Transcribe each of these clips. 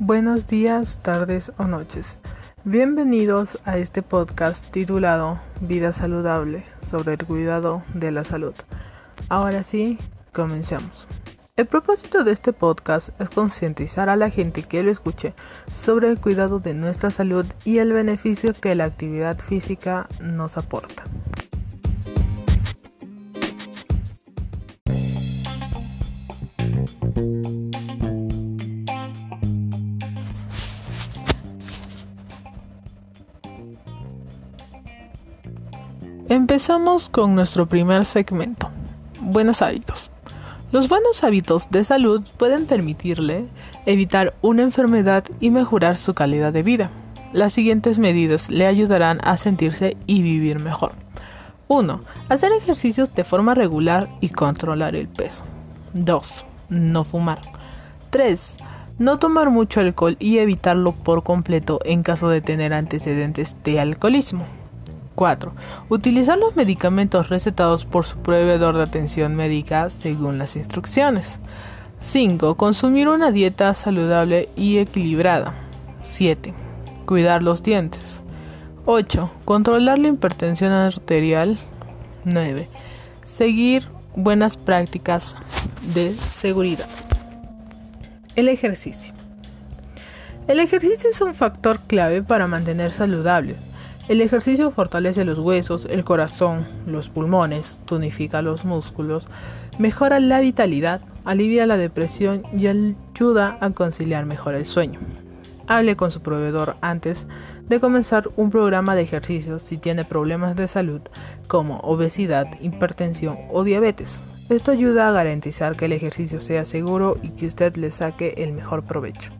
Buenos días, tardes o noches. Bienvenidos a este podcast titulado Vida Saludable sobre el cuidado de la salud. Ahora sí, comencemos. El propósito de este podcast es concientizar a la gente que lo escuche sobre el cuidado de nuestra salud y el beneficio que la actividad física nos aporta. Empezamos con nuestro primer segmento, buenos hábitos. Los buenos hábitos de salud pueden permitirle evitar una enfermedad y mejorar su calidad de vida. Las siguientes medidas le ayudarán a sentirse y vivir mejor. 1. Hacer ejercicios de forma regular y controlar el peso. 2. No fumar. 3. No tomar mucho alcohol y evitarlo por completo en caso de tener antecedentes de alcoholismo. 4. Utilizar los medicamentos recetados por su proveedor de atención médica según las instrucciones. 5. Consumir una dieta saludable y equilibrada. 7. Cuidar los dientes. 8. Controlar la hipertensión arterial. 9. Seguir buenas prácticas de seguridad. El ejercicio. El ejercicio es un factor clave para mantener saludable el ejercicio fortalece los huesos, el corazón, los pulmones, tonifica los músculos, mejora la vitalidad, alivia la depresión y ayuda a conciliar mejor el sueño. Hable con su proveedor antes de comenzar un programa de ejercicios si tiene problemas de salud como obesidad, hipertensión o diabetes. Esto ayuda a garantizar que el ejercicio sea seguro y que usted le saque el mejor provecho.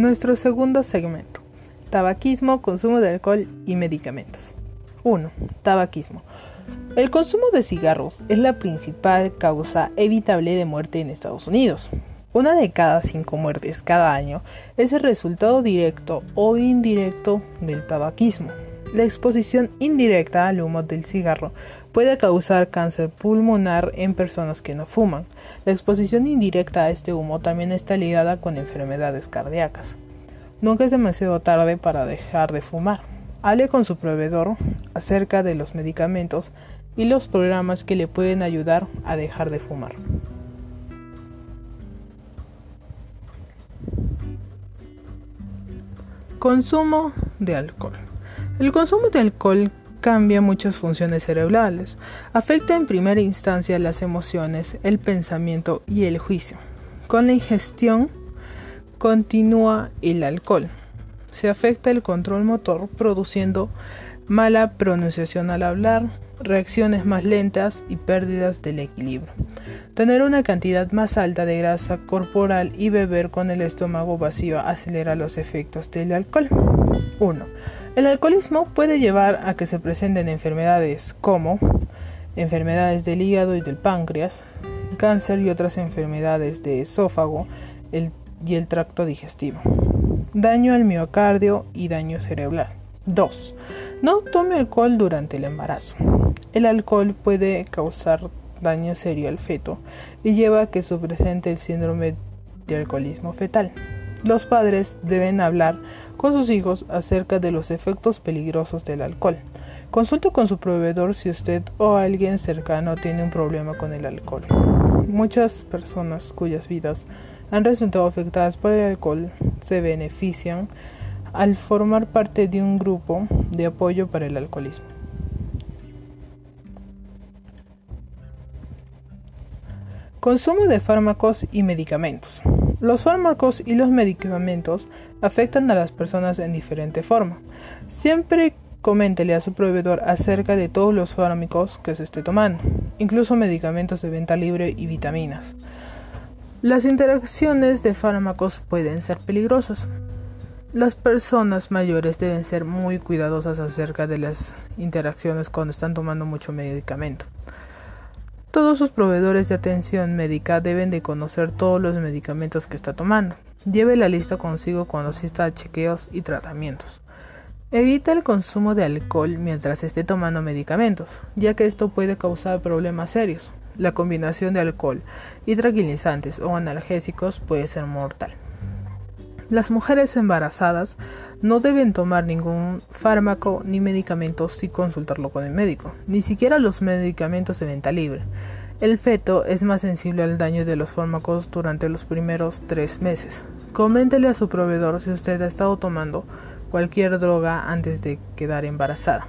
Nuestro segundo segmento. Tabaquismo, consumo de alcohol y medicamentos. 1. Tabaquismo. El consumo de cigarros es la principal causa evitable de muerte en Estados Unidos. Una de cada cinco muertes cada año es el resultado directo o indirecto del tabaquismo. La exposición indirecta al humo del cigarro puede causar cáncer pulmonar en personas que no fuman. La exposición indirecta a este humo también está ligada con enfermedades cardíacas. Nunca es demasiado tarde para dejar de fumar. Hable con su proveedor acerca de los medicamentos y los programas que le pueden ayudar a dejar de fumar. Consumo de alcohol. El consumo de alcohol cambia muchas funciones cerebrales. Afecta en primera instancia las emociones, el pensamiento y el juicio. Con la ingestión continúa el alcohol. Se afecta el control motor produciendo mala pronunciación al hablar, reacciones más lentas y pérdidas del equilibrio. Tener una cantidad más alta de grasa corporal y beber con el estómago vacío acelera los efectos del alcohol. 1. El alcoholismo puede llevar a que se presenten enfermedades como enfermedades del hígado y del páncreas, cáncer y otras enfermedades de esófago y el tracto digestivo, daño al miocardio y daño cerebral. 2. No tome alcohol durante el embarazo. El alcohol puede causar daño serio al feto y lleva a que se presente el síndrome de alcoholismo fetal. Los padres deben hablar con sus hijos acerca de los efectos peligrosos del alcohol. Consulte con su proveedor si usted o alguien cercano tiene un problema con el alcohol. Muchas personas cuyas vidas han resultado afectadas por el alcohol se benefician al formar parte de un grupo de apoyo para el alcoholismo. Consumo de fármacos y medicamentos. Los fármacos y los medicamentos afectan a las personas en diferente forma. Siempre coméntele a su proveedor acerca de todos los fármacos que se esté tomando, incluso medicamentos de venta libre y vitaminas. Las interacciones de fármacos pueden ser peligrosas. Las personas mayores deben ser muy cuidadosas acerca de las interacciones cuando están tomando mucho medicamento. Todos sus proveedores de atención médica deben de conocer todos los medicamentos que está tomando. Lleve la lista consigo cuando asista a chequeos y tratamientos. Evita el consumo de alcohol mientras esté tomando medicamentos, ya que esto puede causar problemas serios. La combinación de alcohol y tranquilizantes o analgésicos puede ser mortal. Las mujeres embarazadas no deben tomar ningún fármaco ni medicamento sin consultarlo con el médico, ni siquiera los medicamentos de venta libre. El feto es más sensible al daño de los fármacos durante los primeros tres meses. Coméntele a su proveedor si usted ha estado tomando cualquier droga antes de quedar embarazada.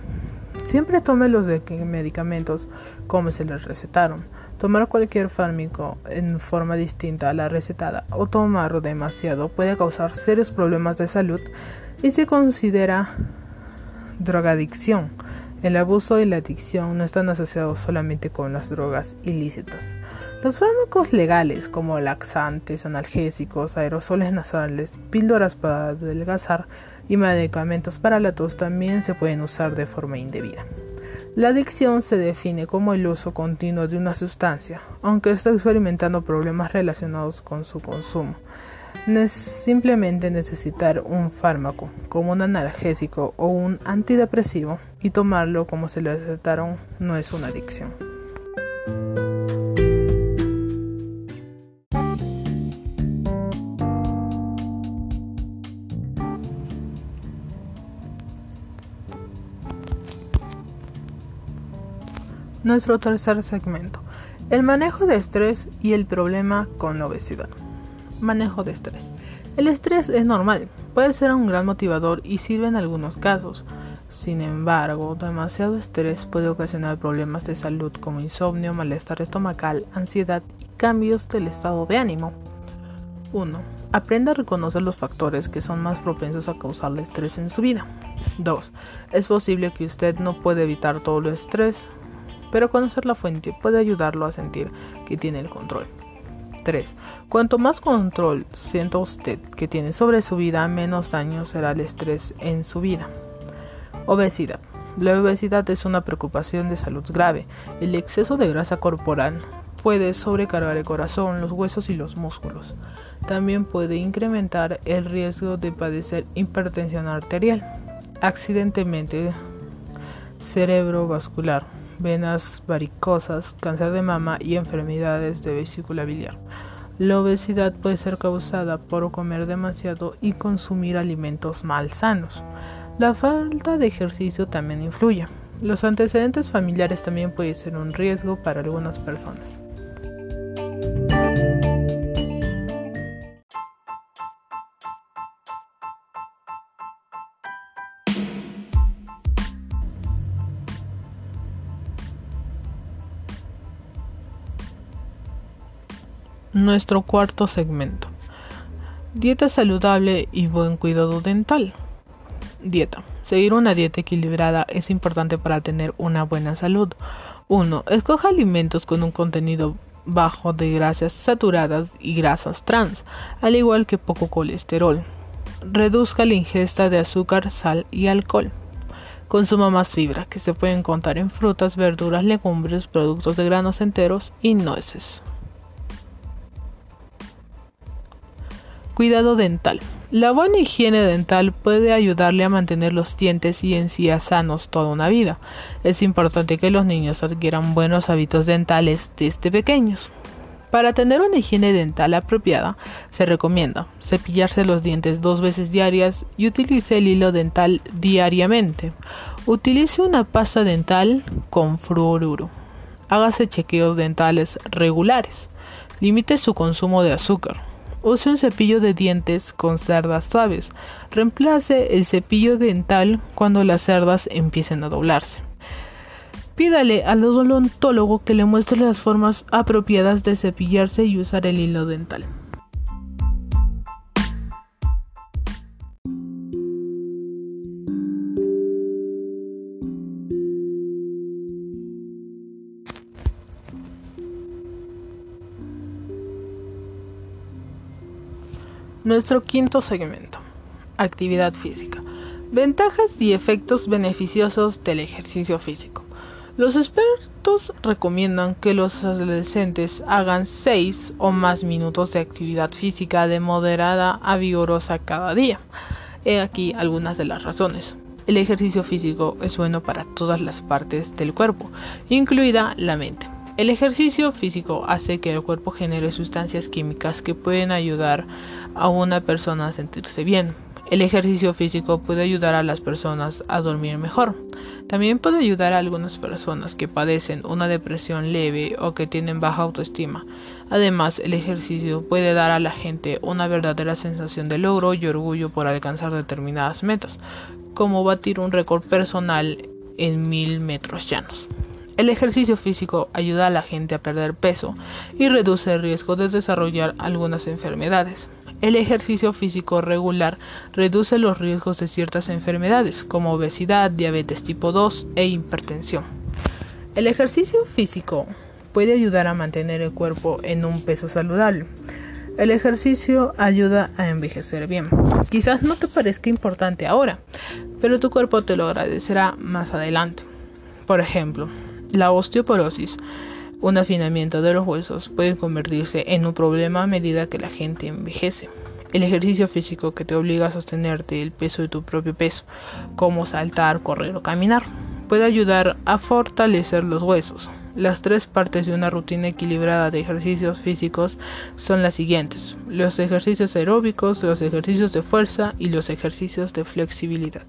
Siempre tome los medicamentos como se les recetaron. Tomar cualquier fármaco en forma distinta a la recetada o tomarlo demasiado puede causar serios problemas de salud y se considera drogadicción. El abuso y la adicción no están asociados solamente con las drogas ilícitas. Los fármacos legales como laxantes, analgésicos, aerosoles nasales, píldoras para adelgazar y medicamentos para la tos también se pueden usar de forma indebida. La adicción se define como el uso continuo de una sustancia, aunque está experimentando problemas relacionados con su consumo. Simplemente necesitar un fármaco, como un analgésico o un antidepresivo, y tomarlo como se le recetaron no es una adicción. Nuestro tercer segmento. El manejo de estrés y el problema con la obesidad. Manejo de estrés. El estrés es normal, puede ser un gran motivador y sirve en algunos casos. Sin embargo, demasiado estrés puede ocasionar problemas de salud como insomnio, malestar estomacal, ansiedad y cambios del estado de ánimo. 1. Aprenda a reconocer los factores que son más propensos a causarle estrés en su vida. 2. Es posible que usted no pueda evitar todo el estrés, pero conocer la fuente puede ayudarlo a sentir que tiene el control. 3. Cuanto más control sienta usted que tiene sobre su vida, menos daño será el estrés en su vida. Obesidad. La obesidad es una preocupación de salud grave. El exceso de grasa corporal puede sobrecargar el corazón, los huesos y los músculos. También puede incrementar el riesgo de padecer hipertensión arterial, accidentalmente cerebrovascular venas varicosas, cáncer de mama y enfermedades de vesícula biliar. La obesidad puede ser causada por comer demasiado y consumir alimentos mal sanos. La falta de ejercicio también influye. Los antecedentes familiares también pueden ser un riesgo para algunas personas. Nuestro cuarto segmento. Dieta saludable y buen cuidado dental. Dieta. Seguir una dieta equilibrada es importante para tener una buena salud. 1. Escoja alimentos con un contenido bajo de grasas saturadas y grasas trans, al igual que poco colesterol. Reduzca la ingesta de azúcar, sal y alcohol. Consuma más fibra, que se pueden contar en frutas, verduras, legumbres, productos de granos enteros y nueces. Cuidado dental. La buena higiene dental puede ayudarle a mantener los dientes y encías sanos toda una vida. Es importante que los niños adquieran buenos hábitos dentales desde pequeños. Para tener una higiene dental apropiada, se recomienda cepillarse los dientes dos veces diarias y utilice el hilo dental diariamente. Utilice una pasta dental con fluoruro. Hágase chequeos dentales regulares. Limite su consumo de azúcar Use un cepillo de dientes con cerdas suaves. Reemplace el cepillo dental cuando las cerdas empiecen a doblarse. Pídale al odontólogo que le muestre las formas apropiadas de cepillarse y usar el hilo dental. Nuestro quinto segmento. Actividad física. Ventajas y efectos beneficiosos del ejercicio físico. Los expertos recomiendan que los adolescentes hagan 6 o más minutos de actividad física de moderada a vigorosa cada día. He aquí algunas de las razones. El ejercicio físico es bueno para todas las partes del cuerpo, incluida la mente. El ejercicio físico hace que el cuerpo genere sustancias químicas que pueden ayudar a una persona a sentirse bien. El ejercicio físico puede ayudar a las personas a dormir mejor. También puede ayudar a algunas personas que padecen una depresión leve o que tienen baja autoestima. Además, el ejercicio puede dar a la gente una verdadera sensación de logro y orgullo por alcanzar determinadas metas, como batir un récord personal en mil metros llanos. El ejercicio físico ayuda a la gente a perder peso y reduce el riesgo de desarrollar algunas enfermedades. El ejercicio físico regular reduce los riesgos de ciertas enfermedades como obesidad, diabetes tipo 2 e hipertensión. El ejercicio físico puede ayudar a mantener el cuerpo en un peso saludable. El ejercicio ayuda a envejecer bien. Quizás no te parezca importante ahora, pero tu cuerpo te lo agradecerá más adelante. Por ejemplo, la osteoporosis, un afinamiento de los huesos, puede convertirse en un problema a medida que la gente envejece. El ejercicio físico que te obliga a sostenerte el peso de tu propio peso, como saltar, correr o caminar, puede ayudar a fortalecer los huesos. Las tres partes de una rutina equilibrada de ejercicios físicos son las siguientes: los ejercicios aeróbicos, los ejercicios de fuerza y los ejercicios de flexibilidad.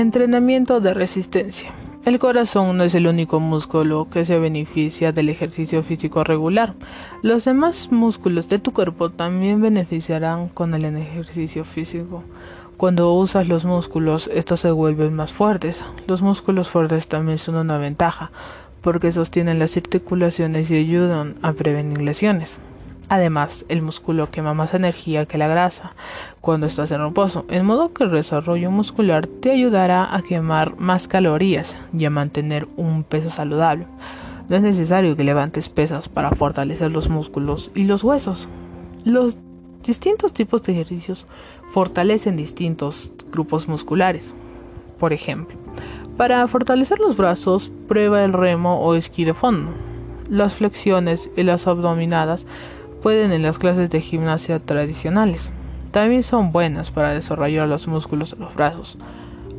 Entrenamiento de resistencia. El corazón no es el único músculo que se beneficia del ejercicio físico regular. Los demás músculos de tu cuerpo también beneficiarán con el ejercicio físico. Cuando usas los músculos, estos se vuelven más fuertes. Los músculos fuertes también son una ventaja, porque sostienen las articulaciones y ayudan a prevenir lesiones. Además, el músculo quema más energía que la grasa cuando estás en reposo, en modo que el desarrollo muscular te ayudará a quemar más calorías y a mantener un peso saludable. No es necesario que levantes pesas para fortalecer los músculos y los huesos. Los distintos tipos de ejercicios fortalecen distintos grupos musculares. Por ejemplo, para fortalecer los brazos, prueba el remo o esquí de fondo. Las flexiones y las abdominadas pueden en las clases de gimnasia tradicionales. También son buenas para desarrollar los músculos de los brazos.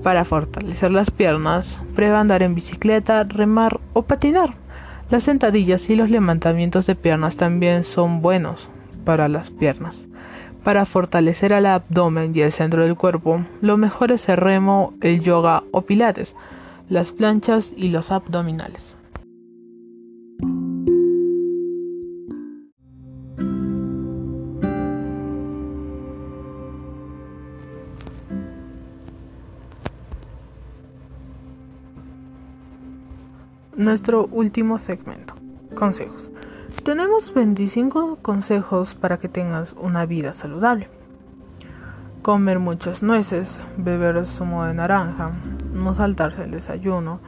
Para fortalecer las piernas, prueba andar en bicicleta, remar o patinar. Las sentadillas y los levantamientos de piernas también son buenos para las piernas. Para fortalecer el abdomen y el centro del cuerpo, lo mejor es el remo, el yoga o pilates, las planchas y los abdominales. Nuestro último segmento. Consejos. Tenemos 25 consejos para que tengas una vida saludable. Comer muchas nueces, beber zumo de naranja, no saltarse el desayuno,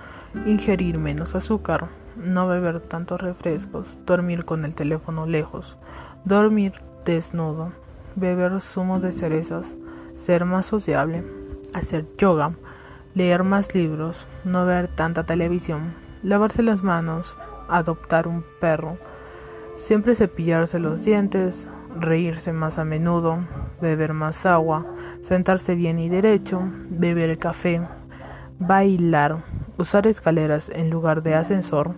ingerir menos azúcar, no beber tantos refrescos, dormir con el teléfono lejos, dormir desnudo, beber zumo de cerezas, ser más sociable, hacer yoga, leer más libros, no ver tanta televisión, lavarse las manos, adoptar un perro, siempre cepillarse los dientes, reírse más a menudo, beber más agua, sentarse bien y derecho, beber café, bailar, usar escaleras en lugar de ascensor,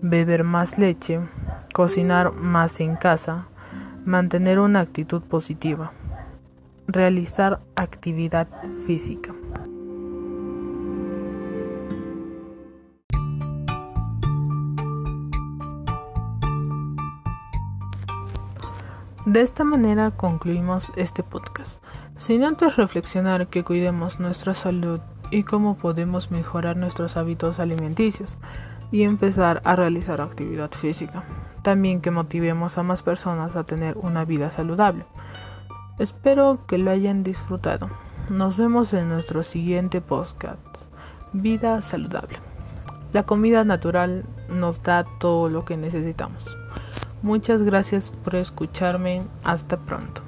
beber más leche, cocinar más en casa, mantener una actitud positiva, realizar actividad física. De esta manera concluimos este podcast, sin antes reflexionar que cuidemos nuestra salud y cómo podemos mejorar nuestros hábitos alimenticios y empezar a realizar actividad física. También que motivemos a más personas a tener una vida saludable. Espero que lo hayan disfrutado. Nos vemos en nuestro siguiente podcast, Vida Saludable. La comida natural nos da todo lo que necesitamos. Muchas gracias por escucharme. Hasta pronto.